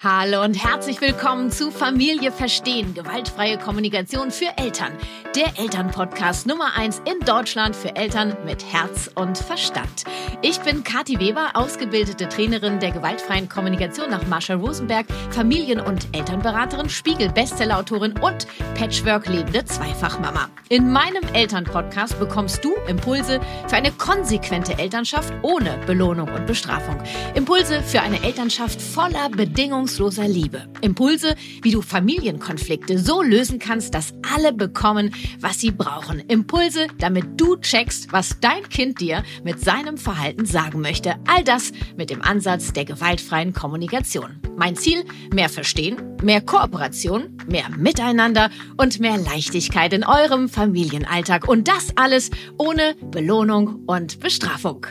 Hallo und herzlich willkommen zu Familie Verstehen, gewaltfreie Kommunikation für Eltern. Der Elternpodcast Nummer 1 in Deutschland für Eltern mit Herz und Verstand. Ich bin Kathi Weber, ausgebildete Trainerin der gewaltfreien Kommunikation nach Marshall Rosenberg, Familien- und Elternberaterin, Spiegel-Bestsellerautorin und Patchwork-lebende Zweifachmama. In meinem Elternpodcast bekommst du Impulse für eine konsequente Elternschaft ohne Belohnung und Bestrafung. Impulse für eine Elternschaft voller Bedingungen bedingungsloser Liebe. Impulse, wie du Familienkonflikte so lösen kannst, dass alle bekommen, was sie brauchen. Impulse, damit du checkst, was dein Kind dir mit seinem Verhalten sagen möchte. All das mit dem Ansatz der gewaltfreien Kommunikation. Mein Ziel, mehr Verstehen, mehr Kooperation, mehr Miteinander und mehr Leichtigkeit in eurem Familienalltag. Und das alles ohne Belohnung und Bestrafung.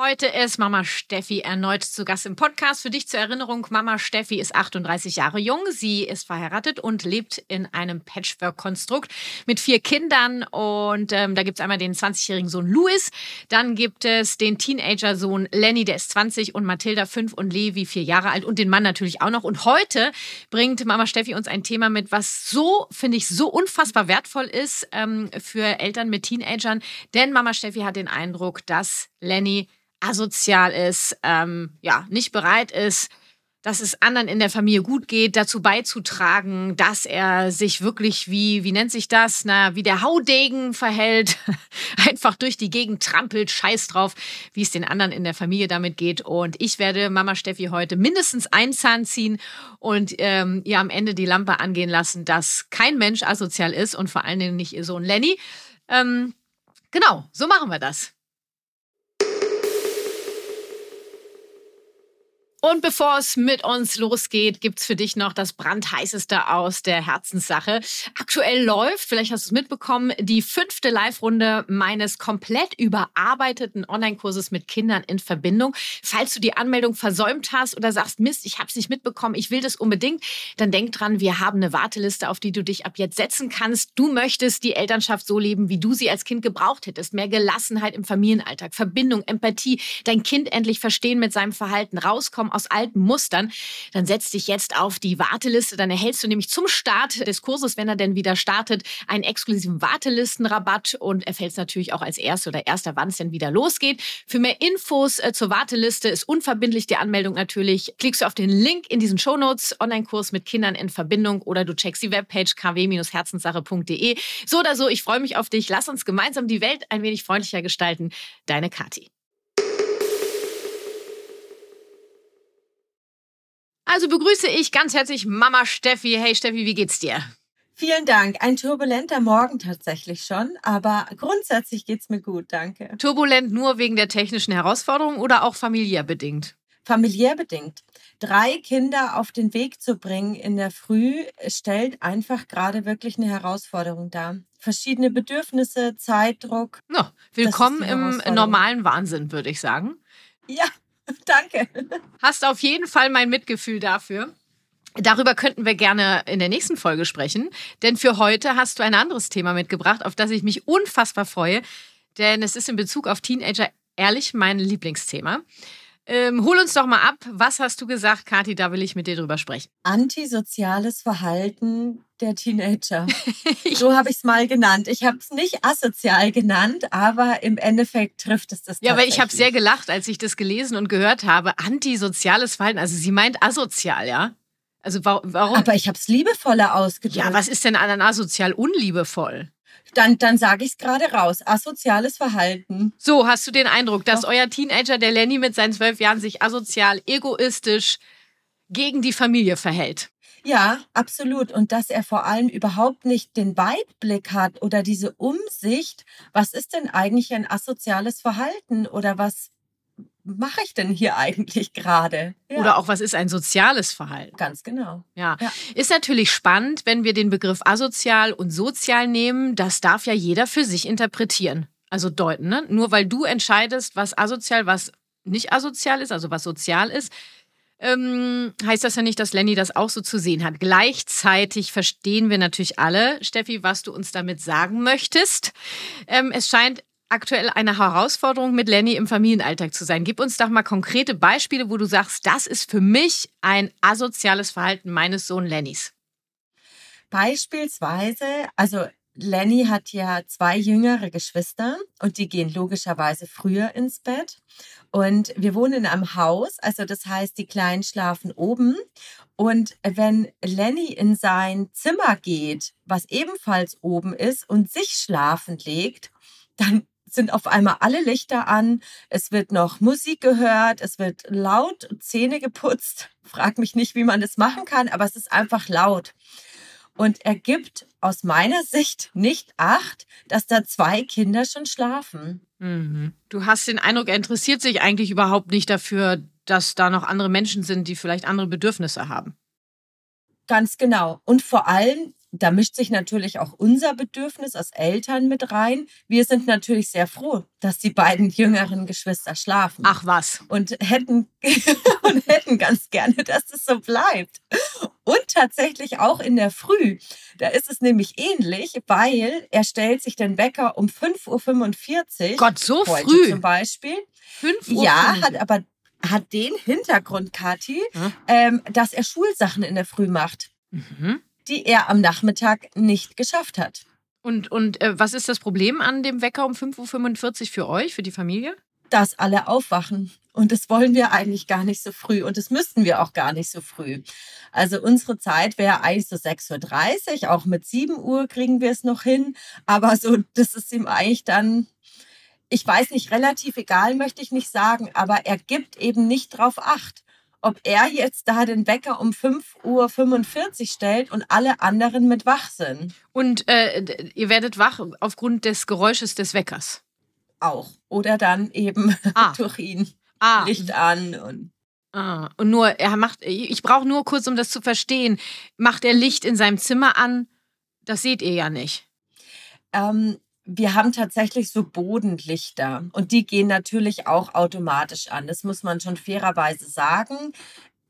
Heute ist Mama Steffi erneut zu Gast im Podcast. Für dich zur Erinnerung, Mama Steffi ist 38 Jahre jung. Sie ist verheiratet und lebt in einem Patchwork-Konstrukt mit vier Kindern. Und ähm, da gibt es einmal den 20-jährigen Sohn Louis, dann gibt es den Teenager-Sohn Lenny, der ist 20 und Mathilda 5 und Levi 4 Jahre alt und den Mann natürlich auch noch. Und heute bringt Mama Steffi uns ein Thema mit, was so, finde ich, so unfassbar wertvoll ist ähm, für Eltern mit Teenagern. Denn Mama Steffi hat den Eindruck, dass Lenny asozial ist, ähm, ja, nicht bereit ist, dass es anderen in der Familie gut geht, dazu beizutragen, dass er sich wirklich wie, wie nennt sich das, na, wie der Haudegen verhält, einfach durch die Gegend trampelt, scheiß drauf, wie es den anderen in der Familie damit geht. Und ich werde Mama Steffi heute mindestens einen Zahn ziehen und ähm, ihr am Ende die Lampe angehen lassen, dass kein Mensch asozial ist und vor allen Dingen nicht ihr Sohn Lenny. Ähm, genau, so machen wir das. Und bevor es mit uns losgeht, gibt's für dich noch das brandheißeste aus der Herzenssache. Aktuell läuft, vielleicht hast du es mitbekommen, die fünfte Live-Runde meines komplett überarbeiteten Online-Kurses mit Kindern in Verbindung. Falls du die Anmeldung versäumt hast oder sagst, Mist, ich habe es nicht mitbekommen, ich will das unbedingt, dann denk dran, wir haben eine Warteliste, auf die du dich ab jetzt setzen kannst. Du möchtest die Elternschaft so leben, wie du sie als Kind gebraucht hättest. Mehr Gelassenheit im Familienalltag, Verbindung, Empathie, dein Kind endlich verstehen mit seinem Verhalten, rauskommen rauskommen aus alten Mustern, dann setz dich jetzt auf die Warteliste. Dann erhältst du nämlich zum Start des Kurses, wenn er denn wieder startet, einen exklusiven Wartelistenrabatt und erfällst natürlich auch als Erster oder Erster, wann es denn wieder losgeht. Für mehr Infos äh, zur Warteliste ist unverbindlich die Anmeldung natürlich. Klickst du auf den Link in diesen Shownotes, Online-Kurs mit Kindern in Verbindung oder du checkst die Webpage kw-herzenssache.de. So oder so, ich freue mich auf dich. Lass uns gemeinsam die Welt ein wenig freundlicher gestalten. Deine Kathi. Also begrüße ich ganz herzlich Mama Steffi. Hey Steffi, wie geht's dir? Vielen Dank. Ein turbulenter Morgen tatsächlich schon, aber grundsätzlich geht's mir gut, danke. Turbulent nur wegen der technischen Herausforderungen oder auch familiär bedingt? Familiär bedingt. Drei Kinder auf den Weg zu bringen in der Früh stellt einfach gerade wirklich eine Herausforderung dar. Verschiedene Bedürfnisse, Zeitdruck. No, willkommen im normalen Wahnsinn, würde ich sagen. Ja, Danke. Hast auf jeden Fall mein Mitgefühl dafür. Darüber könnten wir gerne in der nächsten Folge sprechen, denn für heute hast du ein anderes Thema mitgebracht, auf das ich mich unfassbar freue, denn es ist in Bezug auf Teenager ehrlich mein Lieblingsthema. Ähm, hol uns doch mal ab. Was hast du gesagt, Kathi? Da will ich mit dir drüber sprechen. Antisoziales Verhalten der Teenager. so habe ich es mal genannt. Ich habe es nicht asozial genannt, aber im Endeffekt trifft es das. Ja, aber ich habe sehr gelacht, als ich das gelesen und gehört habe. Antisoziales Verhalten. Also sie meint asozial, ja? Also warum? Aber ich habe es liebevoller ausgedrückt. Ja, was ist denn an asozial unliebevoll? Dann, dann sage ich es gerade raus. Asoziales Verhalten. So, hast du den Eindruck, dass Doch. euer Teenager, der Lenny mit seinen zwölf Jahren, sich asozial, egoistisch gegen die Familie verhält? Ja, absolut. Und dass er vor allem überhaupt nicht den Weitblick hat oder diese Umsicht, was ist denn eigentlich ein asoziales Verhalten oder was, mache ich denn hier eigentlich gerade? Ja. Oder auch, was ist ein soziales Verhalten? Ganz genau. Ja. ja. Ist natürlich spannend, wenn wir den Begriff asozial und sozial nehmen. Das darf ja jeder für sich interpretieren. Also deuten. Ne? Nur weil du entscheidest, was asozial, was nicht asozial ist, also was sozial ist, ähm, heißt das ja nicht, dass Lenny das auch so zu sehen hat. Gleichzeitig verstehen wir natürlich alle, Steffi, was du uns damit sagen möchtest. Ähm, es scheint aktuell eine Herausforderung, mit Lenny im Familienalltag zu sein. Gib uns doch mal konkrete Beispiele, wo du sagst, das ist für mich ein asoziales Verhalten meines Sohn Lennys. Beispielsweise, also Lenny hat ja zwei jüngere Geschwister und die gehen logischerweise früher ins Bett. Und wir wohnen in einem Haus, also das heißt, die Kleinen schlafen oben. Und wenn Lenny in sein Zimmer geht, was ebenfalls oben ist und sich schlafen legt, dann sind auf einmal alle Lichter an, es wird noch Musik gehört, es wird laut Zähne geputzt. Frag mich nicht, wie man das machen kann, aber es ist einfach laut. Und er gibt aus meiner Sicht nicht acht, dass da zwei Kinder schon schlafen. Mhm. Du hast den Eindruck, er interessiert sich eigentlich überhaupt nicht dafür, dass da noch andere Menschen sind, die vielleicht andere Bedürfnisse haben. Ganz genau. Und vor allem da mischt sich natürlich auch unser Bedürfnis als Eltern mit rein. Wir sind natürlich sehr froh, dass die beiden jüngeren Geschwister schlafen. Ach was. Und hätten, und hätten ganz gerne, dass es so bleibt. Und tatsächlich auch in der Früh. Da ist es nämlich ähnlich, weil er stellt sich den Wecker um 5.45 Uhr. Gott, so früh. Zum Beispiel. 5 Uhr. Ja, hat aber hat den Hintergrund, Kathi, hm? ähm, dass er Schulsachen in der Früh macht. Mhm die er am Nachmittag nicht geschafft hat. Und, und äh, was ist das Problem an dem Wecker um 5.45 Uhr für euch, für die Familie? Dass alle aufwachen. Und das wollen wir eigentlich gar nicht so früh. Und das müssten wir auch gar nicht so früh. Also unsere Zeit wäre eigentlich so 6.30 Uhr. Auch mit 7 Uhr kriegen wir es noch hin. Aber so, das ist ihm eigentlich dann, ich weiß nicht, relativ egal, möchte ich nicht sagen. Aber er gibt eben nicht drauf Acht ob er jetzt da den Wecker um 5.45 Uhr stellt und alle anderen mit wach sind. Und äh, ihr werdet wach aufgrund des Geräusches des Weckers? Auch. Oder dann eben ah. durch ihn. Ah. Licht an und. Ah. Und nur, er macht, ich brauche nur kurz, um das zu verstehen, macht er Licht in seinem Zimmer an? Das seht ihr ja nicht. Ähm, wir haben tatsächlich so Bodenlichter und die gehen natürlich auch automatisch an. Das muss man schon fairerweise sagen.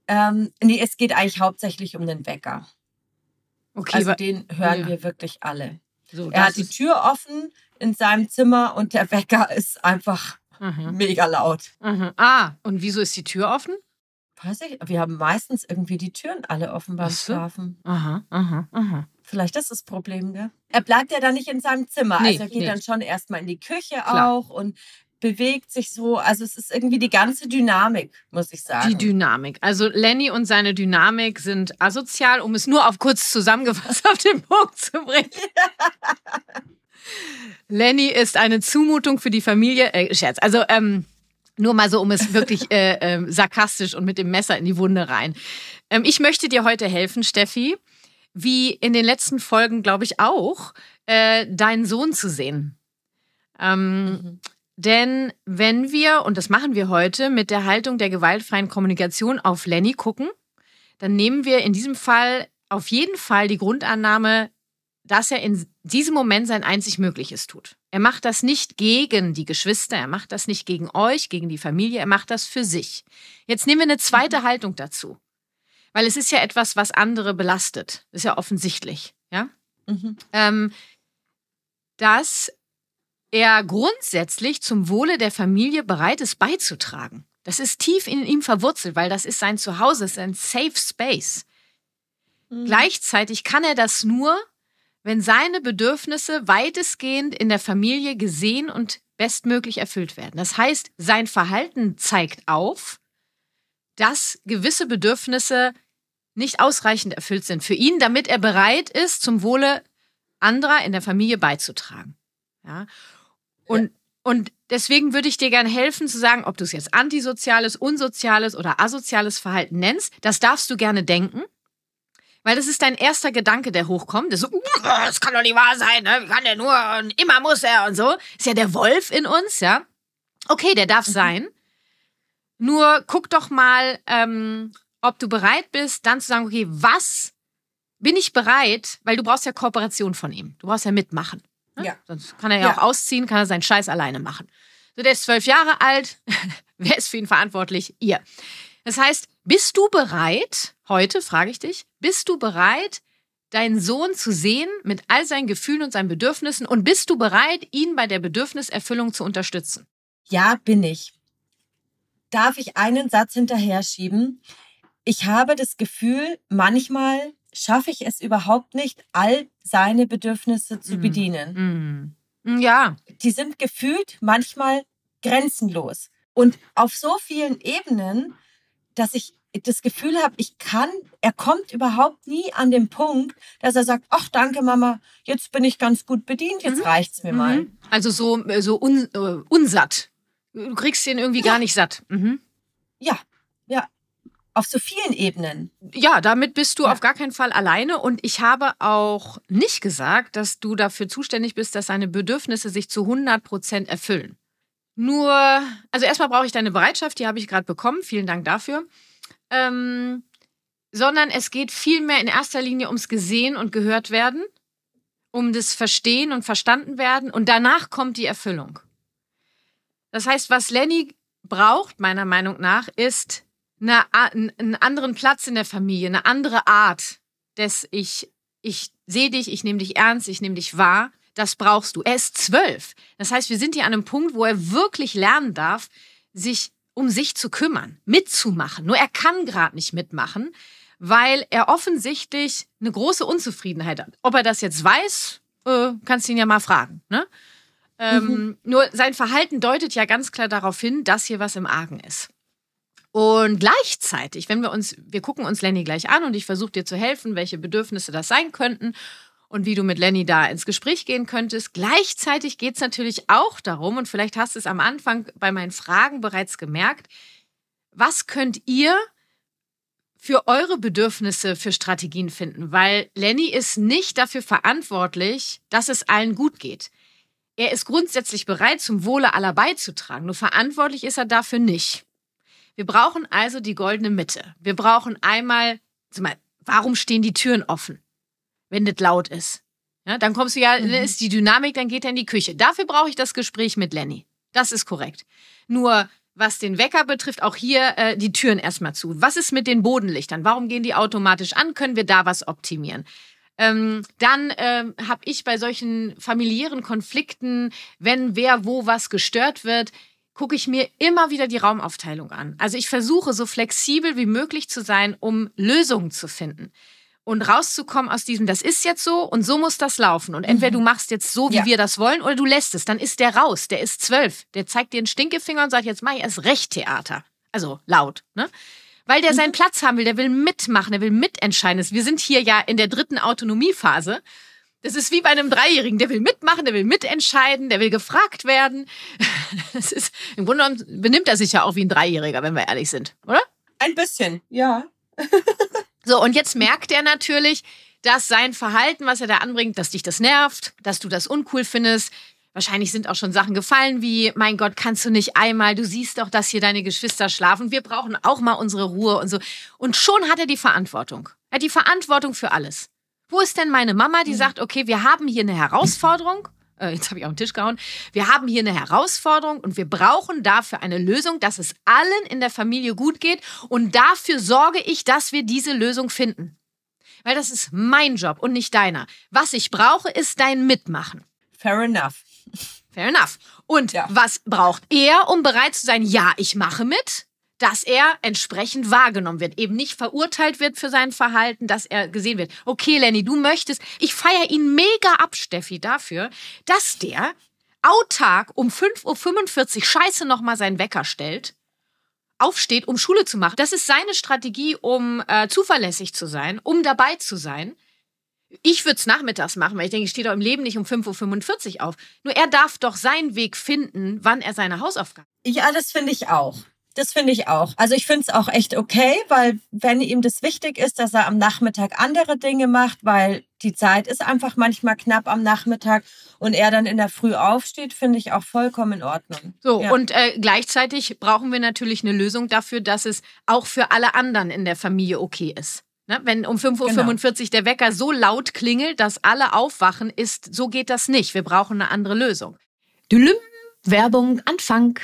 Ähm, nee, es geht eigentlich hauptsächlich um den Wecker. Okay, also den hören ja. wir wirklich alle. So, er hat die Tür offen in seinem Zimmer und der Wecker ist einfach mhm. mega laut. Mhm. Ah, und wieso ist die Tür offen? Weiß ich, wir haben meistens irgendwie die Türen alle offen beim so? Schlafen. Aha, aha, aha. Vielleicht ist das Problem, gell? Er bleibt ja dann nicht in seinem Zimmer. Nee, also er geht nee. dann schon erstmal in die Küche Klar. auch und bewegt sich so. Also es ist irgendwie die ganze Dynamik, muss ich sagen. Die Dynamik. Also Lenny und seine Dynamik sind asozial, um es nur auf kurz zusammengefasst auf den Punkt zu bringen. Lenny ist eine Zumutung für die Familie. Äh, Scherz. Also ähm, nur mal so, um es wirklich äh, äh, sarkastisch und mit dem Messer in die Wunde rein. Ähm, ich möchte dir heute helfen, Steffi wie in den letzten Folgen, glaube ich, auch, äh, deinen Sohn zu sehen. Ähm, mhm. Denn wenn wir, und das machen wir heute, mit der Haltung der gewaltfreien Kommunikation auf Lenny gucken, dann nehmen wir in diesem Fall auf jeden Fall die Grundannahme, dass er in diesem Moment sein einzig Mögliches tut. Er macht das nicht gegen die Geschwister, er macht das nicht gegen euch, gegen die Familie, er macht das für sich. Jetzt nehmen wir eine zweite mhm. Haltung dazu. Weil es ist ja etwas, was andere belastet. ist ja offensichtlich, ja? Mhm. Ähm, dass er grundsätzlich zum Wohle der Familie bereit ist, beizutragen. Das ist tief in ihm verwurzelt, weil das ist sein Zuhause, ist ein Safe Space. Mhm. Gleichzeitig kann er das nur, wenn seine Bedürfnisse weitestgehend in der Familie gesehen und bestmöglich erfüllt werden. Das heißt, sein Verhalten zeigt auf, dass gewisse Bedürfnisse nicht ausreichend erfüllt sind für ihn, damit er bereit ist, zum Wohle anderer in der Familie beizutragen. Ja? Und, und deswegen würde ich dir gerne helfen zu sagen, ob du es jetzt antisoziales, unsoziales oder asoziales Verhalten nennst, das darfst du gerne denken. Weil das ist dein erster Gedanke, der hochkommt. Das, so, uh, das kann doch nicht wahr sein, ne? Kann der nur und immer muss er und so. Ist ja der Wolf in uns, ja. Okay, der darf mhm. sein. Nur guck doch mal, ähm, ob du bereit bist, dann zu sagen, okay, was bin ich bereit, weil du brauchst ja Kooperation von ihm. Du brauchst ja mitmachen. Ne? Ja. Sonst kann er ja, ja, auch ausziehen, kann er seinen Scheiß alleine machen. So, der ist zwölf Jahre alt. Wer ist für ihn verantwortlich? Ihr. Das heißt, bist du bereit, heute frage ich dich, bist du bereit, deinen Sohn zu sehen mit all seinen Gefühlen und seinen Bedürfnissen und bist du bereit, ihn bei der Bedürfniserfüllung zu unterstützen? Ja, bin ich. Darf ich einen Satz hinterher schieben? Ich habe das Gefühl, manchmal schaffe ich es überhaupt nicht, all seine Bedürfnisse zu Mhm. bedienen. Mm. Ja, Die sind gefühlt manchmal grenzenlos. Und auf so vielen Ebenen, dass ich das Gefühl habe, ich kann, er kommt überhaupt nie an den Punkt, dass er sagt, ach danke Mama, jetzt bin ich ganz gut bedient, jetzt Mhm. reicht's mir mal. Mhm. Also so, äh, so un, äh, unsatt. Du kriegst den irgendwie gar nicht satt. Mhm. Ja, ja, auf so vielen Ebenen. Ja, damit bist du Ja. auf gar keinen Fall alleine. Und ich habe auch nicht gesagt, dass du dafür zuständig bist, dass seine Bedürfnisse sich zu 100 Prozent erfüllen. Nur, also erstmal brauche ich deine Bereitschaft, die habe ich gerade bekommen. Vielen Dank dafür. Ähm, sondern es geht vielmehr in erster Linie ums Gesehen und gehört werden, um das Verstehen und Verstanden werden. Und danach kommt die Erfüllung. Das heißt, was Lenny braucht, meiner Meinung nach, ist eine, einen anderen Platz in der Familie, eine andere Art des ich, ich sehe dich, ich nehme dich ernst, ich nehme dich wahr. Das brauchst du. Er ist zwölf. Das heißt, wir sind hier an einem Punkt, wo er wirklich lernen darf, sich um sich zu kümmern, mitzumachen. Nur er kann gerade nicht mitmachen, weil er offensichtlich eine große Unzufriedenheit hat. Ob er das jetzt weiß, äh, kannst du ihn ja mal fragen. Ne? Ähm, Nur sein Verhalten deutet ja ganz klar darauf hin, dass hier was im Argen ist. Und gleichzeitig, wenn wir uns, wir gucken uns Lenny gleich an und ich versuche dir zu helfen, welche Bedürfnisse das sein könnten und wie du mit Lenny da ins Gespräch gehen könntest. Gleichzeitig geht es natürlich auch darum, und vielleicht hast du es am Anfang bei meinen Fragen bereits gemerkt, was könnt ihr für eure Bedürfnisse für Strategien finden? Weil Lenny ist nicht dafür verantwortlich, dass es allen gut geht. Er ist grundsätzlich bereit, zum Wohle aller beizutragen, nur verantwortlich ist er dafür nicht. Wir brauchen also die goldene Mitte. Wir brauchen einmal, warum stehen die Türen offen, wenn das laut ist? Ja, dann kommst du ja, Mhm. dann ist die Dynamik, dann geht er in die Küche. Dafür brauche ich das Gespräch mit Lenny. Das ist korrekt. Nur was den Wecker betrifft, auch hier äh, die Türen erstmal zu. Was ist mit den Bodenlichtern? Warum gehen die automatisch an? Können wir da was optimieren? Ähm, dann ähm, habe ich bei solchen familiären Konflikten, wenn wer wo was gestört wird, gucke ich mir immer wieder die Raumaufteilung an. Also ich versuche so flexibel wie möglich zu sein, um Lösungen zu finden und rauszukommen aus diesem, das ist jetzt so und so muss das laufen. Und entweder du machst jetzt so, wie Ja. wir das wollen, oder du lässt es. Dann ist der raus. Der ist zwölf. Der zeigt dir einen Stinkefinger und sagt, jetzt mach ich erst recht Theater. Also laut, ne? Weil der seinen Platz haben will, der will mitmachen, der will mitentscheiden. Wir sind hier ja in der dritten Autonomiephase. Das ist wie bei einem Dreijährigen. Der will mitmachen, der will mitentscheiden, der will gefragt werden. Das ist, Im Grunde genommen benimmt er sich ja auch wie ein Dreijähriger, wenn wir ehrlich sind, oder? Ein bisschen, ja. So, und jetzt merkt er natürlich, dass sein Verhalten, was er da anbringt, dass dich das nervt, dass du das uncool findest. Wahrscheinlich sind auch schon Sachen gefallen wie, mein Gott, kannst du nicht einmal, du siehst doch, dass hier deine Geschwister schlafen, wir brauchen auch mal unsere Ruhe und so. Und schon hat er die Verantwortung. Er hat die Verantwortung für alles. Wo ist denn meine Mama, die sagt, okay, wir haben hier eine Herausforderung. Äh, jetzt habe ich auf den Tisch gehauen. Wir haben hier eine Herausforderung und wir brauchen dafür eine Lösung, dass es allen in der Familie gut geht. Und dafür sorge ich, dass wir diese Lösung finden. Weil das ist mein Job und nicht deiner. Was ich brauche, ist dein Mitmachen. Fair enough. Fair enough. Und Ja. was braucht er, um bereit zu sein, ja, ich mache mit? Dass er entsprechend wahrgenommen wird, eben nicht verurteilt wird für sein Verhalten, dass er gesehen wird. Okay, Lenny, du möchtest, ich feiere ihn mega ab, Steffi, dafür, dass der autark um 5.45 Uhr scheiße nochmal seinen Wecker stellt, aufsteht, um Schule zu machen. Das ist seine Strategie, um äh, zuverlässig zu sein, um dabei zu sein. Ich würde es nachmittags machen, weil ich denke, ich stehe doch im Leben nicht um 5.45 Uhr auf. Nur er darf doch seinen Weg finden, wann er seine Hausaufgaben. Ja, das finde ich auch. Das finde ich auch. Also ich finde es auch echt okay, weil wenn ihm das wichtig ist, dass er am Nachmittag andere Dinge macht, weil die Zeit ist einfach manchmal knapp am Nachmittag und er dann in der Früh aufsteht, finde ich auch vollkommen in Ordnung. So, Ja. und äh, gleichzeitig brauchen wir natürlich eine Lösung dafür, dass es auch für alle anderen in der Familie okay ist. Ne? Wenn um 5.45 Uhr der Wecker so laut klingelt, dass alle aufwachen, ist, so geht das nicht. Wir brauchen eine andere Lösung. Dülüm, Werbung, Anfang.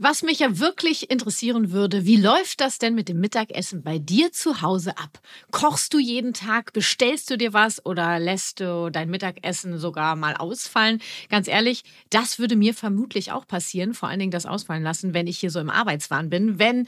Was mich ja wirklich interessieren würde, wie läuft das denn mit dem Mittagessen bei dir zu Hause ab? Kochst du jeden Tag, bestellst du dir was oder lässt du dein Mittagessen sogar mal ausfallen? Ganz ehrlich, das würde mir vermutlich auch passieren, vor allen Dingen das Ausfallen lassen, wenn ich hier so im Arbeitswahn bin, wenn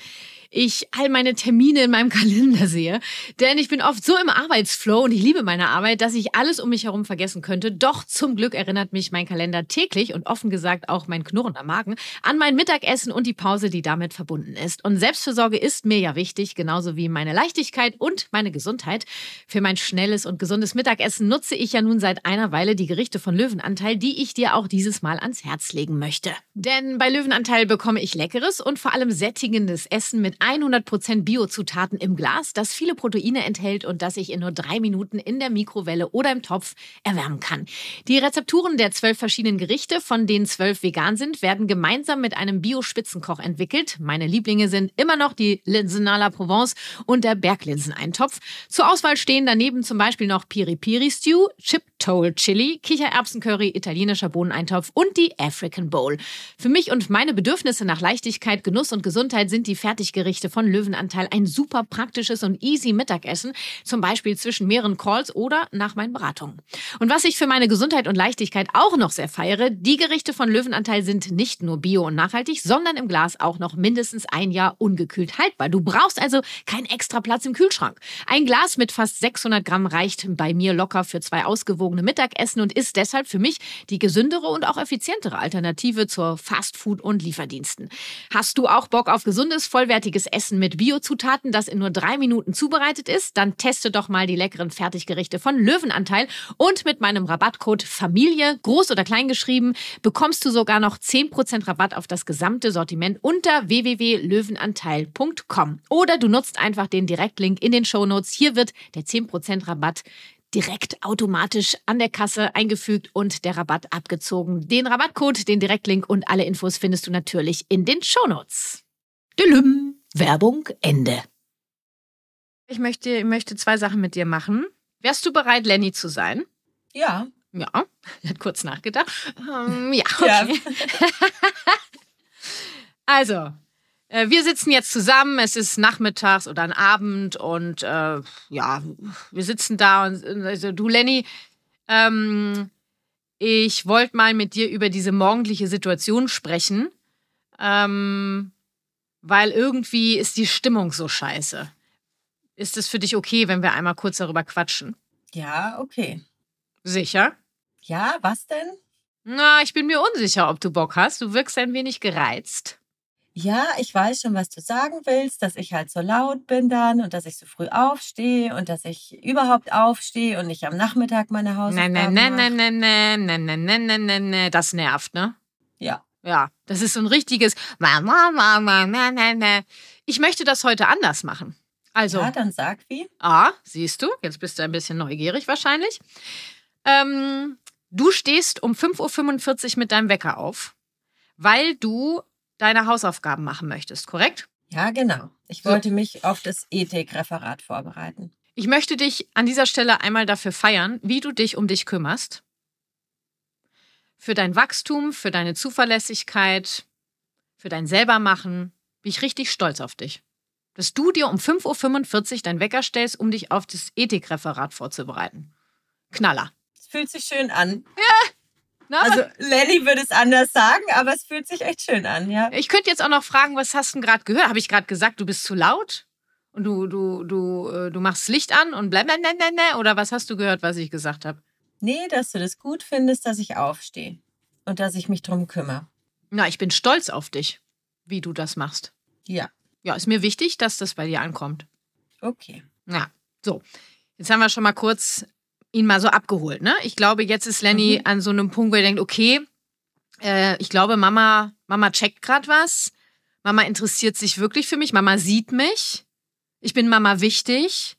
ich all meine Termine in meinem Kalender sehe. Denn ich bin oft so im Arbeitsflow und ich liebe meine Arbeit, dass ich alles um mich herum vergessen könnte. Doch zum Glück erinnert mich mein Kalender täglich und offen gesagt auch mein knurrender Magen an mein Mittagessen und die Pause, die damit verbunden ist. Und Selbstfürsorge ist mir ja wichtig, genauso wie meine Leichtigkeit und meine Gesundheit. Für mein schnelles und gesundes Mittagessen nutze ich ja nun seit einer Weile die Gerichte von Löwenanteil, die ich dir auch dieses Mal ans Herz legen möchte. Denn bei Löwenanteil bekomme ich leckeres und vor allem sättigendes Essen mit 100% Biozutaten im Glas, das viele Proteine enthält und das ich in nur drei Minuten in der Mikrowelle oder im Topf erwärmen kann. Die Rezepturen der zwölf verschiedenen Gerichte, von denen zwölf vegan sind, werden gemeinsam mit einem Bio-Spitzenkoch entwickelt. Meine Lieblinge sind immer noch die Linsen à la Provence und der Berglinseneintopf. Zur Auswahl stehen daneben zum Beispiel noch Piri Piri Stew, Chip Toll Chili, Kichererbsencurry, italienischer Bohneneintopf und die African Bowl. Für mich und meine Bedürfnisse nach Leichtigkeit, Genuss und Gesundheit sind die Fertiggerichte von Löwenanteil ein super praktisches und easy Mittagessen, zum Beispiel zwischen mehreren Calls oder nach meinen Beratungen. Und was ich für meine Gesundheit und Leichtigkeit auch noch sehr feiere, die Gerichte von Löwenanteil sind nicht nur bio und nachhaltig, sondern im Glas auch noch mindestens ein Jahr ungekühlt haltbar. Du brauchst also keinen extra Platz im Kühlschrank. Ein Glas mit fast 600 Gramm reicht bei mir locker für zwei ausgewogene ausgewogene Mittagessen und ist deshalb für mich die gesündere und auch effizientere Alternative zur Fastfood- und Lieferdiensten. Hast du auch Bock auf gesundes, vollwertiges Essen mit Biozutaten, das in nur drei Minuten zubereitet ist? Dann teste doch mal die leckeren Fertiggerichte von Löwenanteil und mit meinem Rabattcode Familie, groß oder klein geschrieben, bekommst du sogar noch 10% Rabatt auf das gesamte Sortiment unter www.löwenanteil.com. Oder du nutzt einfach den Direktlink in den Shownotes. Hier wird der 10% Rabatt direkt automatisch an der Kasse eingefügt und der Rabatt abgezogen. Den Rabattcode, den Direktlink und alle Infos findest du natürlich in den Shownotes. Dülüm. Werbung Ende. Ich möchte, ich möchte zwei Sachen mit dir machen. Wärst du bereit, Lenny zu sein? Ja. Ja, er hat kurz nachgedacht. Ähm, ja, okay. Ja. also, äh, wir sitzen jetzt zusammen, es ist nachmittags oder ein Abend und äh, ja, wir sitzen da und also du, Lenny, ähm, ich wollte mal mit dir über diese morgendliche Situation sprechen, ähm, weil irgendwie ist die Stimmung so scheiße. Ist es für dich okay, wenn wir einmal kurz darüber quatschen? Ja, okay. Sicher? Ja, was denn? Na, ich bin mir unsicher, ob du Bock hast. Du wirkst ein wenig gereizt. Ja, ich weiß schon, was du sagen willst, dass ich halt so laut bin dann und dass ich so früh aufstehe und dass ich überhaupt aufstehe und nicht am Nachmittag meine Hausaufgaben Nein, nein, nein, nein, nein, nein, nein, nein, nein, nein, nein, das nervt, ne? Ja. Ja, das ist so ein richtiges Ich möchte das heute anders machen. Also. Ja, dann sag wie. Ah, siehst du, jetzt bist du ein bisschen neugierig wahrscheinlich. Ähm, du stehst um 5.45 Uhr mit deinem Wecker auf, weil du deine Hausaufgaben machen möchtest, korrekt? Ja, genau. Ich wollte so. mich auf das Ethik-Referat vorbereiten. Ich möchte dich an dieser Stelle einmal dafür feiern, wie du dich um dich kümmerst. Für dein Wachstum, für deine Zuverlässigkeit, für dein Selbermachen. Bin ich richtig stolz auf dich. Dass du dir um 5.45 Uhr dein Wecker stellst, um dich auf das Ethikreferat vorzubereiten. Knaller. Es fühlt sich schön an. Ja, na, also Lenny würde es anders sagen, aber es fühlt sich echt schön an, ja. Ich könnte jetzt auch noch fragen, was hast du gerade gehört? Habe ich gerade gesagt, du bist zu laut? Und du, du, du, äh, du machst Licht an und blablabla? Oder was hast du gehört, was ich gesagt habe? Nee, dass du das gut findest, dass ich aufstehe. Und dass ich mich drum kümmere. Na, ich bin stolz auf dich, wie du das machst. Ja. Ja, ist mir wichtig, dass das bei dir ankommt. Okay. Ja, so. Jetzt haben wir schon mal kurz ihn mal so abgeholt. Ne? Ich glaube, jetzt ist Lenny mhm. an so einem Punkt, wo er denkt, okay, äh, ich glaube, Mama, Mama checkt gerade was. Mama interessiert sich wirklich für mich. Mama sieht mich. Ich bin Mama wichtig.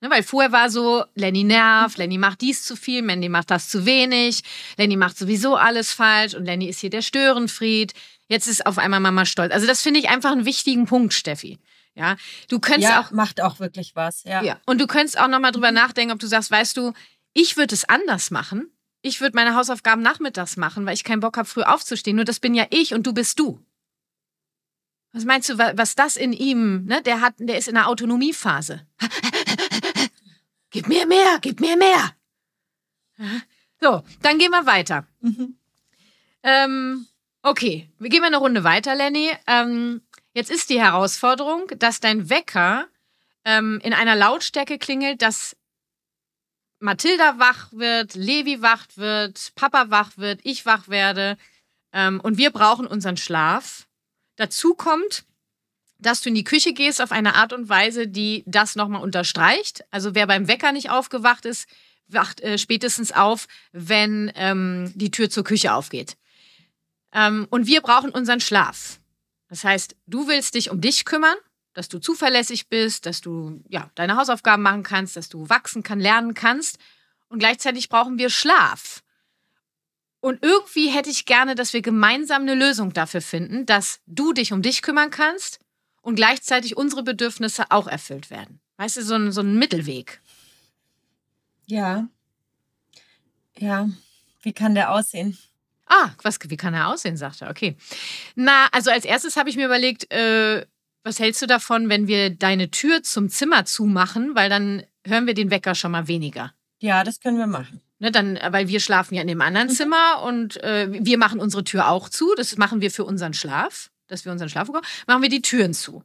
Ne, weil vorher war so, Lenny nervt, Lenny macht dies zu viel, Mandy macht das zu wenig, Lenny macht sowieso alles falsch und Lenny ist hier der Störenfried. Jetzt ist auf einmal Mama stolz. Also das finde ich einfach einen wichtigen Punkt, Steffi. Ja, du könntest ja, auch macht auch wirklich was. Ja. ja. Und du könntest auch noch mal drüber nachdenken, ob du sagst, weißt du, ich würde es anders machen. Ich würde meine Hausaufgaben nachmittags machen, weil ich keinen Bock habe, früh aufzustehen. Nur das bin ja ich und du bist du. Was meinst du, was das in ihm, ne? Der hat, der ist in der Autonomiephase. gib mir mehr, gib mir mehr. So, dann gehen wir weiter. Mhm. Ähm, okay, wir gehen mal eine Runde weiter, Lenny. Ähm, jetzt ist die Herausforderung, dass dein Wecker ähm, in einer Lautstärke klingelt, dass Mathilda wach wird, Levi wach wird, Papa wach wird, ich wach werde. Ähm, und wir brauchen unseren Schlaf. Dazu kommt, dass du in die Küche gehst auf eine Art und Weise, die das nochmal unterstreicht. Also wer beim Wecker nicht aufgewacht ist, wacht äh, spätestens auf, wenn ähm, die Tür zur Küche aufgeht. Ähm, und wir brauchen unseren Schlaf. Das heißt, du willst dich um dich kümmern, dass du zuverlässig bist, dass du ja deine Hausaufgaben machen kannst, dass du wachsen kann, lernen kannst. Und gleichzeitig brauchen wir Schlaf. Und irgendwie hätte ich gerne, dass wir gemeinsam eine Lösung dafür finden, dass du dich um dich kümmern kannst und gleichzeitig unsere Bedürfnisse auch erfüllt werden. Weißt du, so ein, so ein Mittelweg. Ja. Ja. Wie kann der aussehen? Ah, was, wie kann er aussehen, sagt er. Okay. Na, also als erstes habe ich mir überlegt, äh, was hältst du davon, wenn wir deine Tür zum Zimmer zumachen, weil dann hören wir den Wecker schon mal weniger. Ja, das können wir machen. Ne, dann, weil wir schlafen ja in dem anderen mhm. Zimmer und äh, wir machen unsere Tür auch zu. Das machen wir für unseren Schlaf, dass wir unseren Schlaf bekommen. Machen wir die Türen zu.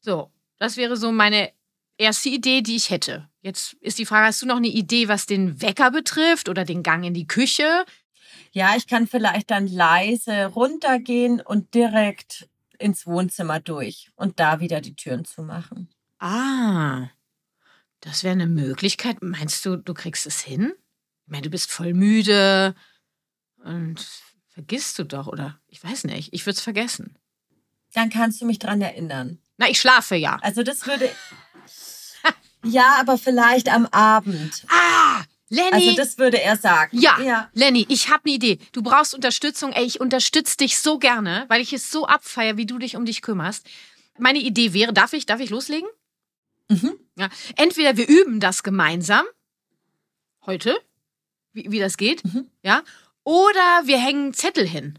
So, das wäre so meine erste Idee, die ich hätte. Jetzt ist die Frage, hast du noch eine Idee, was den Wecker betrifft oder den Gang in die Küche? Ja, ich kann vielleicht dann leise runtergehen und direkt ins Wohnzimmer durch und da wieder die Türen zu machen. Ah, das wäre eine Möglichkeit. Meinst du, du kriegst es hin? Ich meine, du bist voll müde und vergisst du doch, oder? Ich weiß nicht, ich würde es vergessen. Dann kannst du mich dran erinnern. Na, ich schlafe ja. Also das würde. ja, aber vielleicht am Abend. Ah, Lenny. Also das würde er sagen. Ja, ja. Lenny, ich habe eine Idee. Du brauchst Unterstützung. Ey, ich unterstütze dich so gerne, weil ich es so abfeier, wie du dich um dich kümmerst. Meine Idee wäre, darf ich, darf ich loslegen? Mhm. Ja. Entweder wir üben das gemeinsam heute, wie, wie das geht, mhm. ja, oder wir hängen Zettel hin.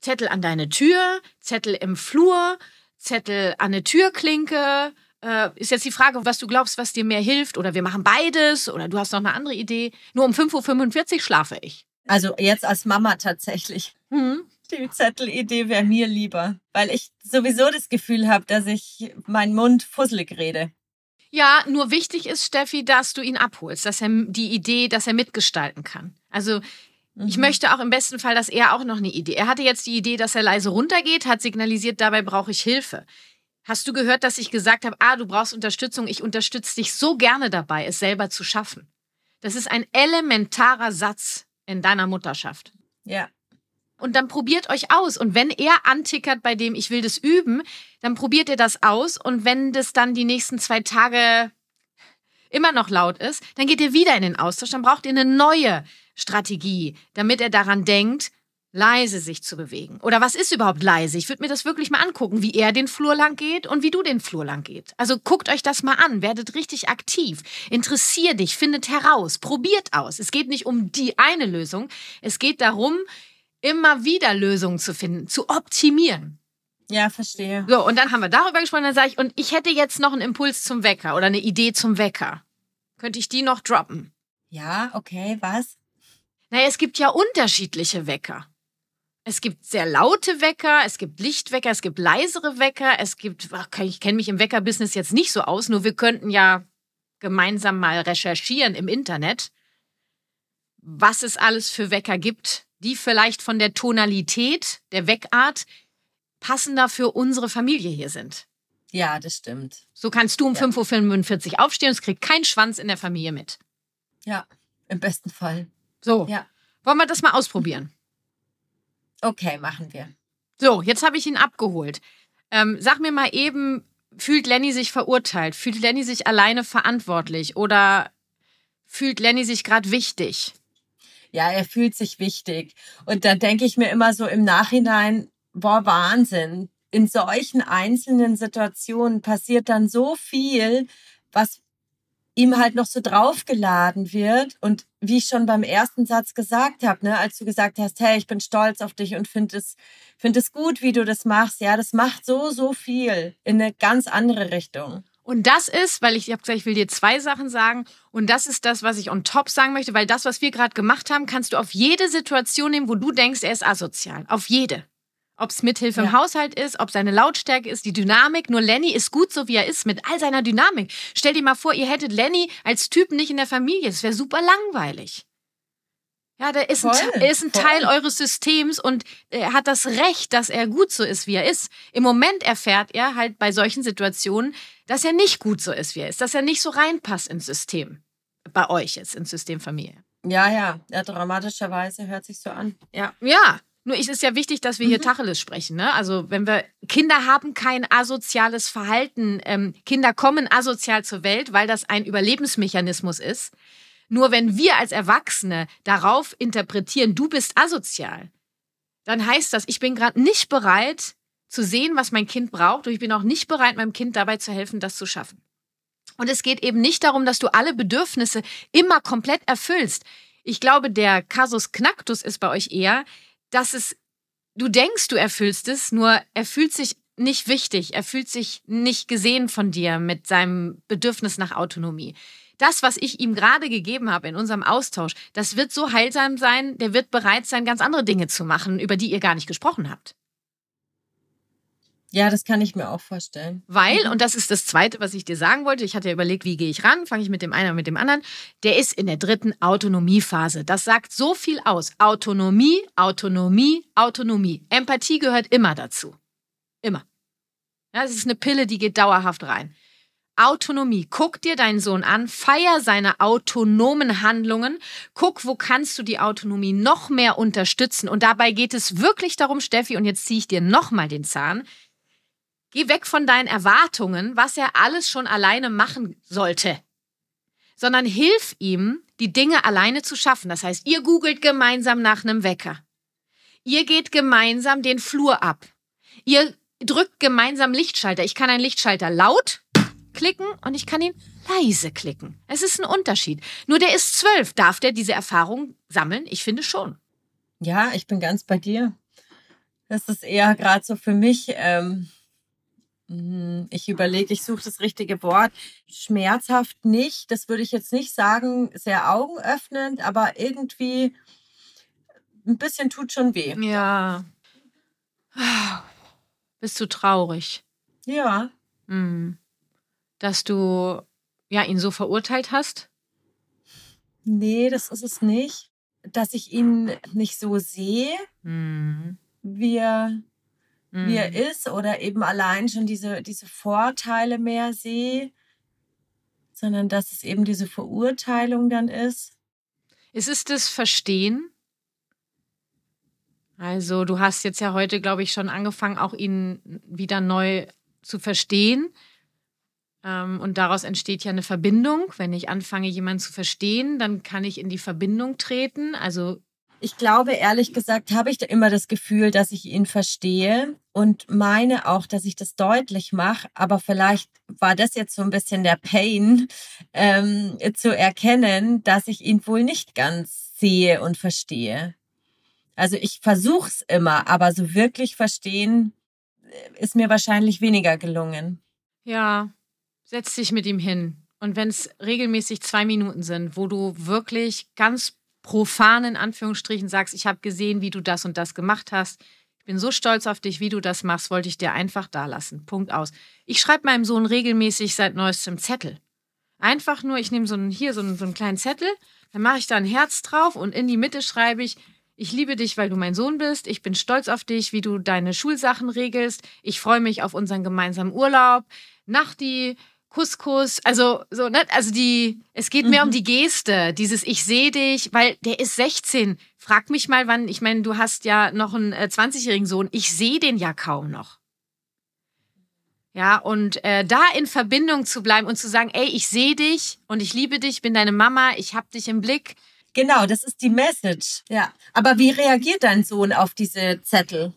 Zettel an deine Tür, Zettel im Flur, Zettel an eine Türklinke, äh, ist jetzt die Frage, was du glaubst, was dir mehr hilft. Oder wir machen beides. Oder du hast noch eine andere Idee. Nur um 5.45 Uhr schlafe ich. Also jetzt als Mama tatsächlich. Mhm. Die Zettelidee wäre mir lieber, weil ich sowieso das Gefühl habe, dass ich meinen Mund fusselig rede. Ja, nur wichtig ist, Steffi, dass du ihn abholst, dass er die Idee, dass er mitgestalten kann. Also ich mhm. möchte auch im besten Fall, dass er auch noch eine Idee. Er hatte jetzt die Idee, dass er leise runtergeht, hat signalisiert, dabei brauche ich Hilfe. Hast du gehört, dass ich gesagt habe, ah, du brauchst Unterstützung, ich unterstütze dich so gerne dabei, es selber zu schaffen. Das ist ein elementarer Satz in deiner Mutterschaft. Ja. Und dann probiert euch aus. Und wenn er antickert bei dem, ich will das üben, dann probiert ihr das aus. Und wenn das dann die nächsten zwei Tage immer noch laut ist, dann geht ihr wieder in den Austausch. Dann braucht ihr eine neue Strategie, damit er daran denkt, leise sich zu bewegen. Oder was ist überhaupt leise? Ich würde mir das wirklich mal angucken, wie er den Flur lang geht und wie du den Flur lang geht. Also guckt euch das mal an, werdet richtig aktiv, interessier dich, findet heraus, probiert aus. Es geht nicht um die eine Lösung, es geht darum, immer wieder Lösungen zu finden, zu optimieren. Ja, verstehe. So, und dann haben wir darüber gesprochen, dann sage ich, und ich hätte jetzt noch einen Impuls zum Wecker oder eine Idee zum Wecker. Könnte ich die noch droppen? Ja, okay, was? Naja, es gibt ja unterschiedliche Wecker. Es gibt sehr laute Wecker, es gibt Lichtwecker, es gibt leisere Wecker, es gibt, ich kenne mich im Weckerbusiness jetzt nicht so aus, nur wir könnten ja gemeinsam mal recherchieren im Internet, was es alles für Wecker gibt, die vielleicht von der Tonalität, der Weckart passender für unsere Familie hier sind. Ja, das stimmt. So kannst du um ja. 5.45 Uhr aufstehen und es kriegt kein Schwanz in der Familie mit. Ja, im besten Fall. So. Ja. Wollen wir das mal ausprobieren? Okay, machen wir. So, jetzt habe ich ihn abgeholt. Ähm, sag mir mal eben, fühlt Lenny sich verurteilt? Fühlt Lenny sich alleine verantwortlich? Oder fühlt Lenny sich gerade wichtig? Ja, er fühlt sich wichtig. Und da denke ich mir immer so im Nachhinein, boah, Wahnsinn. In solchen einzelnen Situationen passiert dann so viel, was ihm halt noch so draufgeladen wird. Und wie ich schon beim ersten Satz gesagt habe, ne, als du gesagt hast, hey, ich bin stolz auf dich und finde es, find es gut, wie du das machst, ja, das macht so, so viel in eine ganz andere Richtung. Und das ist, weil ich, ich habe gesagt, ich will dir zwei Sachen sagen. Und das ist das, was ich on top sagen möchte, weil das, was wir gerade gemacht haben, kannst du auf jede Situation nehmen, wo du denkst, er ist asozial. Auf jede. Ob es Mithilfe ja. im Haushalt ist, ob seine Lautstärke ist, die Dynamik. Nur Lenny ist gut so, wie er ist, mit all seiner Dynamik. Stell dir mal vor, ihr hättet Lenny als Typ nicht in der Familie. Das wäre super langweilig. Ja, der ist, voll, ein, er ist ein Teil eures Systems und er hat das Recht, dass er gut so ist, wie er ist. Im Moment erfährt er halt bei solchen Situationen, dass er nicht gut so ist, wie er ist, dass er nicht so reinpasst ins System. Bei euch jetzt, ins System Familie. Ja, ja, ja, dramatischerweise hört sich so an. Ja. Ja, nur ist es ja wichtig, dass wir hier mhm. Tacheles sprechen. Ne? Also wenn wir Kinder haben kein asoziales Verhalten, ähm, Kinder kommen asozial zur Welt, weil das ein Überlebensmechanismus ist. Nur wenn wir als Erwachsene darauf interpretieren, du bist asozial, dann heißt das, ich bin gerade nicht bereit zu sehen, was mein Kind braucht und ich bin auch nicht bereit, meinem Kind dabei zu helfen, das zu schaffen. Und es geht eben nicht darum, dass du alle Bedürfnisse immer komplett erfüllst. Ich glaube, der Kasus Knacktus ist bei euch eher, dass es, du denkst, du erfüllst es, nur er fühlt sich nicht wichtig, er fühlt sich nicht gesehen von dir mit seinem Bedürfnis nach Autonomie. Das, was ich ihm gerade gegeben habe in unserem Austausch, das wird so heilsam sein, der wird bereit sein, ganz andere Dinge zu machen, über die ihr gar nicht gesprochen habt. Ja, das kann ich mir auch vorstellen. Weil, mhm. und das ist das Zweite, was ich dir sagen wollte, ich hatte ja überlegt, wie gehe ich ran, fange ich mit dem einen oder mit dem anderen, der ist in der dritten Autonomiephase. Das sagt so viel aus. Autonomie, Autonomie, Autonomie. Empathie gehört immer dazu. Immer. Ja, es ist eine Pille, die geht dauerhaft rein. Autonomie. Guck dir deinen Sohn an, feier seine autonomen Handlungen, guck, wo kannst du die Autonomie noch mehr unterstützen. Und dabei geht es wirklich darum, Steffi, und jetzt ziehe ich dir nochmal den Zahn, Geh weg von deinen Erwartungen, was er alles schon alleine machen sollte, sondern hilf ihm, die Dinge alleine zu schaffen. Das heißt, ihr googelt gemeinsam nach einem Wecker. Ihr geht gemeinsam den Flur ab. Ihr drückt gemeinsam Lichtschalter. Ich kann einen Lichtschalter laut klicken und ich kann ihn leise klicken. Es ist ein Unterschied. Nur der ist zwölf. Darf der diese Erfahrung sammeln? Ich finde schon. Ja, ich bin ganz bei dir. Das ist eher gerade so für mich ähm, hm, ich überlege, ich suche das richtige Wort. Schmerzhaft nicht, das würde ich jetzt nicht sagen, sehr augenöffnend, aber irgendwie ein bisschen tut schon weh. Ja. Bist du traurig? Ja. Hm. Dass du ja ihn so verurteilt hast? Nee, das ist es nicht. Dass ich ihn nicht so sehe, hm. wie er mhm. wie er ist oder eben allein schon diese, diese Vorteile mehr sehe, sondern dass es eben diese Verurteilung dann ist. Ist es das Verstehen? Also du hast jetzt ja heute, glaube ich, schon angefangen, auch ihn wieder neu zu verstehen. Ähm, und daraus entsteht ja eine Verbindung. Wenn ich anfange, jemanden zu verstehen, dann kann ich in die Verbindung treten. Also ich glaube, ehrlich gesagt, habe ich da immer das Gefühl, dass ich ihn verstehe und meine auch, dass ich das deutlich mache. Aber vielleicht war das jetzt so ein bisschen der Pain, ähm, zu erkennen, dass ich ihn wohl nicht ganz sehe und verstehe. Also ich versuche es immer, aber so wirklich verstehen äh, ist mir wahrscheinlich weniger gelungen. Ja, setz dich mit ihm hin. Und wenn es regelmäßig zwei Minuten sind, wo du wirklich ganz profan in Anführungsstrichen sagst, ich habe gesehen, wie du das und das gemacht hast. Ich bin so stolz auf dich, wie du das machst, wollte ich dir einfach da lassen. Punkt aus. Ich schreibe meinem Sohn regelmäßig seit neuestem Zettel. Einfach nur, ich nehme so einen, hier so einen, so einen kleinen Zettel, dann mache ich da ein Herz drauf und in die Mitte schreibe ich, ich liebe dich, weil du mein Sohn bist. Ich bin stolz auf dich, wie du deine Schulsachen regelst. Ich freue mich auf unseren gemeinsamen Urlaub. Nachti, Couscous, also so, ne? Also die, es geht mehr mhm. um die Geste, dieses Ich sehe dich, weil der ist 16. Frag mich mal, wann, ich meine, du hast ja noch einen äh, 20-jährigen Sohn, ich sehe den ja kaum noch. Ja, und äh, da in Verbindung zu bleiben und zu sagen, ey, ich sehe dich und ich liebe dich, bin deine Mama, ich hab dich im Blick. Genau, das ist die Message. Ja. Aber wie reagiert dein Sohn auf diese Zettel?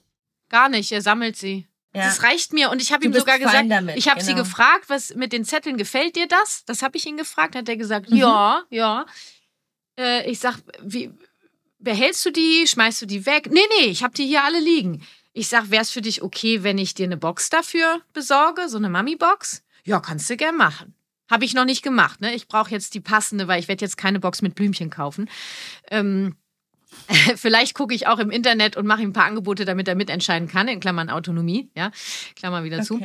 Gar nicht, er sammelt sie. Ja. Das reicht mir. Und ich habe ihm sogar gesagt, damit, ich habe genau. sie gefragt, was mit den Zetteln gefällt dir das? Das habe ich ihn gefragt. Hat er gesagt, mhm. ja, ja. Äh, ich sag, wie behältst du die? Schmeißt du die weg? Nee, nee, ich habe die hier alle liegen. Ich sag, wäre es für dich okay, wenn ich dir eine Box dafür besorge, so eine Mami-Box? Ja, kannst du gern machen. Habe ich noch nicht gemacht. Ne? Ich brauche jetzt die passende, weil ich werde jetzt keine Box mit Blümchen kaufen. Ähm, Vielleicht gucke ich auch im Internet und mache ihm ein paar Angebote, damit er mitentscheiden kann, in Klammern Autonomie, ja, Klammer wieder zu.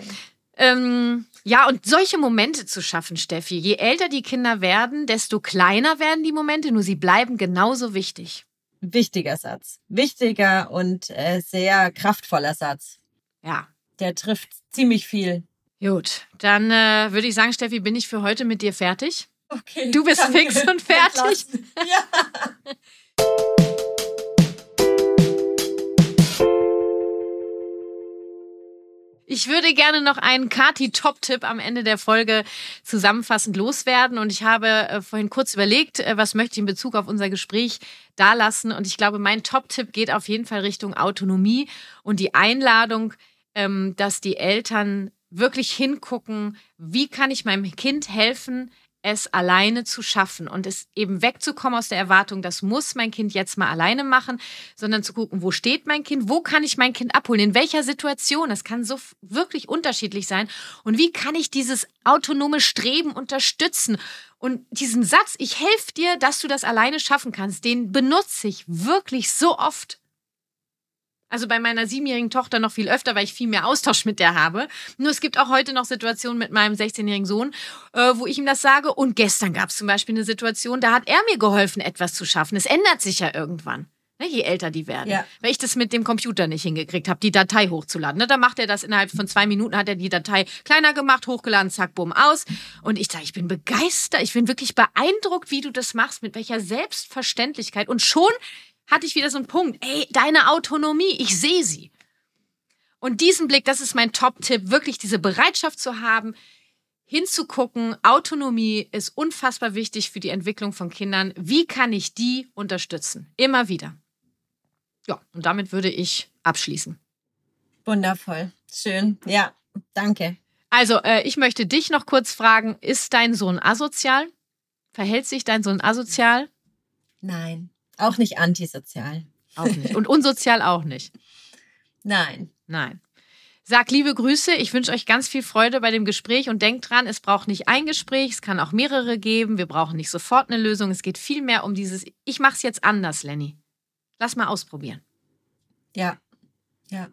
Ähm, ja, und solche Momente zu schaffen, Steffi. Je älter die Kinder werden, desto kleiner werden die Momente, nur sie bleiben genauso wichtig. Wichtiger Satz. Wichtiger und äh, sehr kraftvoller Satz. Ja. Der trifft ziemlich viel. Gut, dann äh, würde ich sagen, Steffi, bin ich für heute mit dir fertig. Okay. Du bist fix und fertig. Ja. Ich würde gerne noch einen Kati-Top-Tipp am Ende der Folge zusammenfassend loswerden. Und ich habe äh, vorhin kurz überlegt, äh, was möchte ich in Bezug auf unser Gespräch dalassen. Und ich glaube, mein Top-Tipp geht auf jeden Fall Richtung Autonomie und die Einladung, ähm, dass die Eltern wirklich hingucken, wie kann ich meinem Kind helfen, es alleine zu schaffen und es eben wegzukommen aus der Erwartung, das muss mein Kind jetzt mal alleine machen, sondern zu gucken, wo steht mein Kind, wo kann ich mein Kind abholen, in welcher Situation. Es kann so wirklich unterschiedlich sein. Und wie kann ich dieses autonome Streben unterstützen? Und diesen Satz, ich helfe dir, dass du das alleine schaffen kannst, den benutze ich wirklich so oft. Also bei meiner siebenjährigen Tochter noch viel öfter, weil ich viel mehr Austausch mit der habe. Nur es gibt auch heute noch Situationen mit meinem 16-jährigen Sohn, äh, wo ich ihm das sage. Und gestern gab es zum Beispiel eine Situation, da hat er mir geholfen, etwas zu schaffen. Es ändert sich ja irgendwann. Ne, je älter die werden. Ja. Weil ich das mit dem Computer nicht hingekriegt habe, die Datei hochzuladen. Ne, da macht er das innerhalb von zwei Minuten, hat er die Datei kleiner gemacht, hochgeladen, zack, bumm, aus. Und ich sage, ich bin begeistert, ich bin wirklich beeindruckt, wie du das machst, mit welcher Selbstverständlichkeit. Und schon hatte ich wieder so einen Punkt. Ey, deine Autonomie, ich sehe sie. Und diesen Blick, das ist mein Top-Tipp, wirklich diese Bereitschaft zu haben, hinzugucken. Autonomie ist unfassbar wichtig für die Entwicklung von Kindern. Wie kann ich die unterstützen? Immer wieder. Ja, und damit würde ich abschließen. Wundervoll. Schön. Ja, danke. Also, äh, ich möchte dich noch kurz fragen, ist dein Sohn asozial? Verhält sich dein Sohn asozial? Nein. Auch nicht antisozial. Auch nicht. Und unsozial auch nicht. Nein. Nein. Sag liebe Grüße. Ich wünsche euch ganz viel Freude bei dem Gespräch und denkt dran, es braucht nicht ein Gespräch, es kann auch mehrere geben. Wir brauchen nicht sofort eine Lösung. Es geht vielmehr um dieses, ich mache es jetzt anders, Lenny. Lass mal ausprobieren. Ja, ja.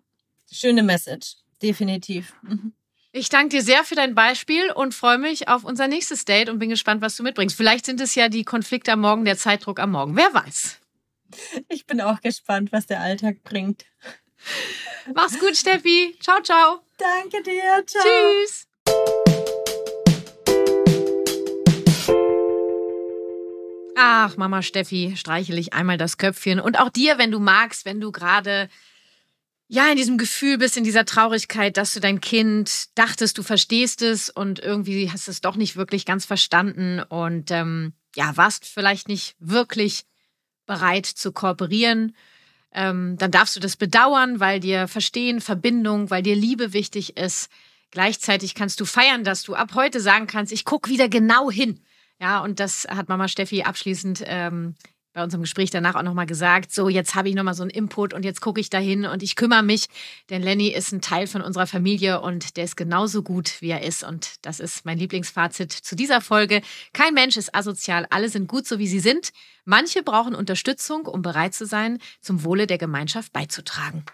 Schöne Message. Definitiv. Mhm. Ich danke dir sehr für dein Beispiel und freue mich auf unser nächstes Date und bin gespannt, was du mitbringst. Vielleicht sind es ja die Konflikte am Morgen, der Zeitdruck am Morgen. Wer weiß. Ich bin auch gespannt, was der Alltag bringt. Mach's gut, Steffi. Ciao, ciao. Danke dir. Ciao. Tschüss. Ach, Mama Steffi, streichel ich einmal das Köpfchen. Und auch dir, wenn du magst, wenn du gerade ja, in diesem Gefühl bist, in dieser Traurigkeit, dass du dein Kind dachtest, du verstehst es und irgendwie hast es doch nicht wirklich ganz verstanden und ähm, ja, warst vielleicht nicht wirklich bereit zu kooperieren, ähm, dann darfst du das bedauern, weil dir Verstehen, Verbindung, weil dir Liebe wichtig ist. Gleichzeitig kannst du feiern, dass du ab heute sagen kannst, ich gucke wieder genau hin. Ja, und das hat Mama Steffi abschließend ähm, bei unserem Gespräch danach auch nochmal gesagt, so jetzt habe ich nochmal so einen Input und jetzt gucke ich dahin und ich kümmere mich, denn Lenny ist ein Teil von unserer Familie und der ist genauso gut, wie er ist und das ist mein Lieblingsfazit zu dieser Folge. Kein Mensch ist asozial, alle sind gut so, wie sie sind. Manche brauchen Unterstützung, um bereit zu sein, zum Wohle der Gemeinschaft beizutragen.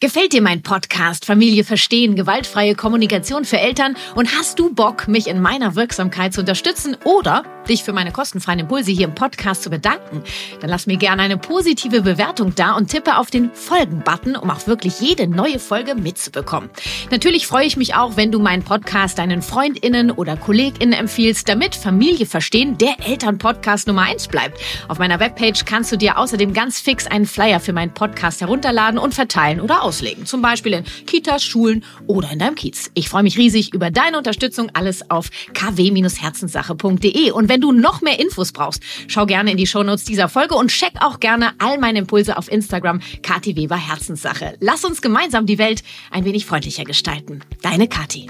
Gefällt dir mein Podcast Familie verstehen, gewaltfreie Kommunikation für Eltern und hast du Bock, mich in meiner Wirksamkeit zu unterstützen oder dich für meine kostenfreien Impulse hier im Podcast zu bedanken? Dann lass mir gerne eine positive Bewertung da und tippe auf den Folgen-Button, um auch wirklich jede neue Folge mitzubekommen. Natürlich freue ich mich auch, wenn du meinen Podcast deinen FreundInnen oder KollegInnen empfiehlst, damit Familie verstehen der Elternpodcast Nummer eins bleibt. Auf meiner Webpage kannst du dir außerdem ganz fix einen Flyer für meinen Podcast herunterladen und verteilen oder aus loslegen. Zum Beispiel in Kitas, Schulen oder in deinem Kiez. Ich freue mich riesig über deine Unterstützung. Alles auf kw-herzenssache.de. Und wenn du noch mehr Infos brauchst, schau gerne in die Shownotes dieser Folge und check auch gerne all meine Impulse auf Instagram. Kati Weber Herzenssache. Lass uns gemeinsam die Welt ein wenig freundlicher gestalten. Deine Kati.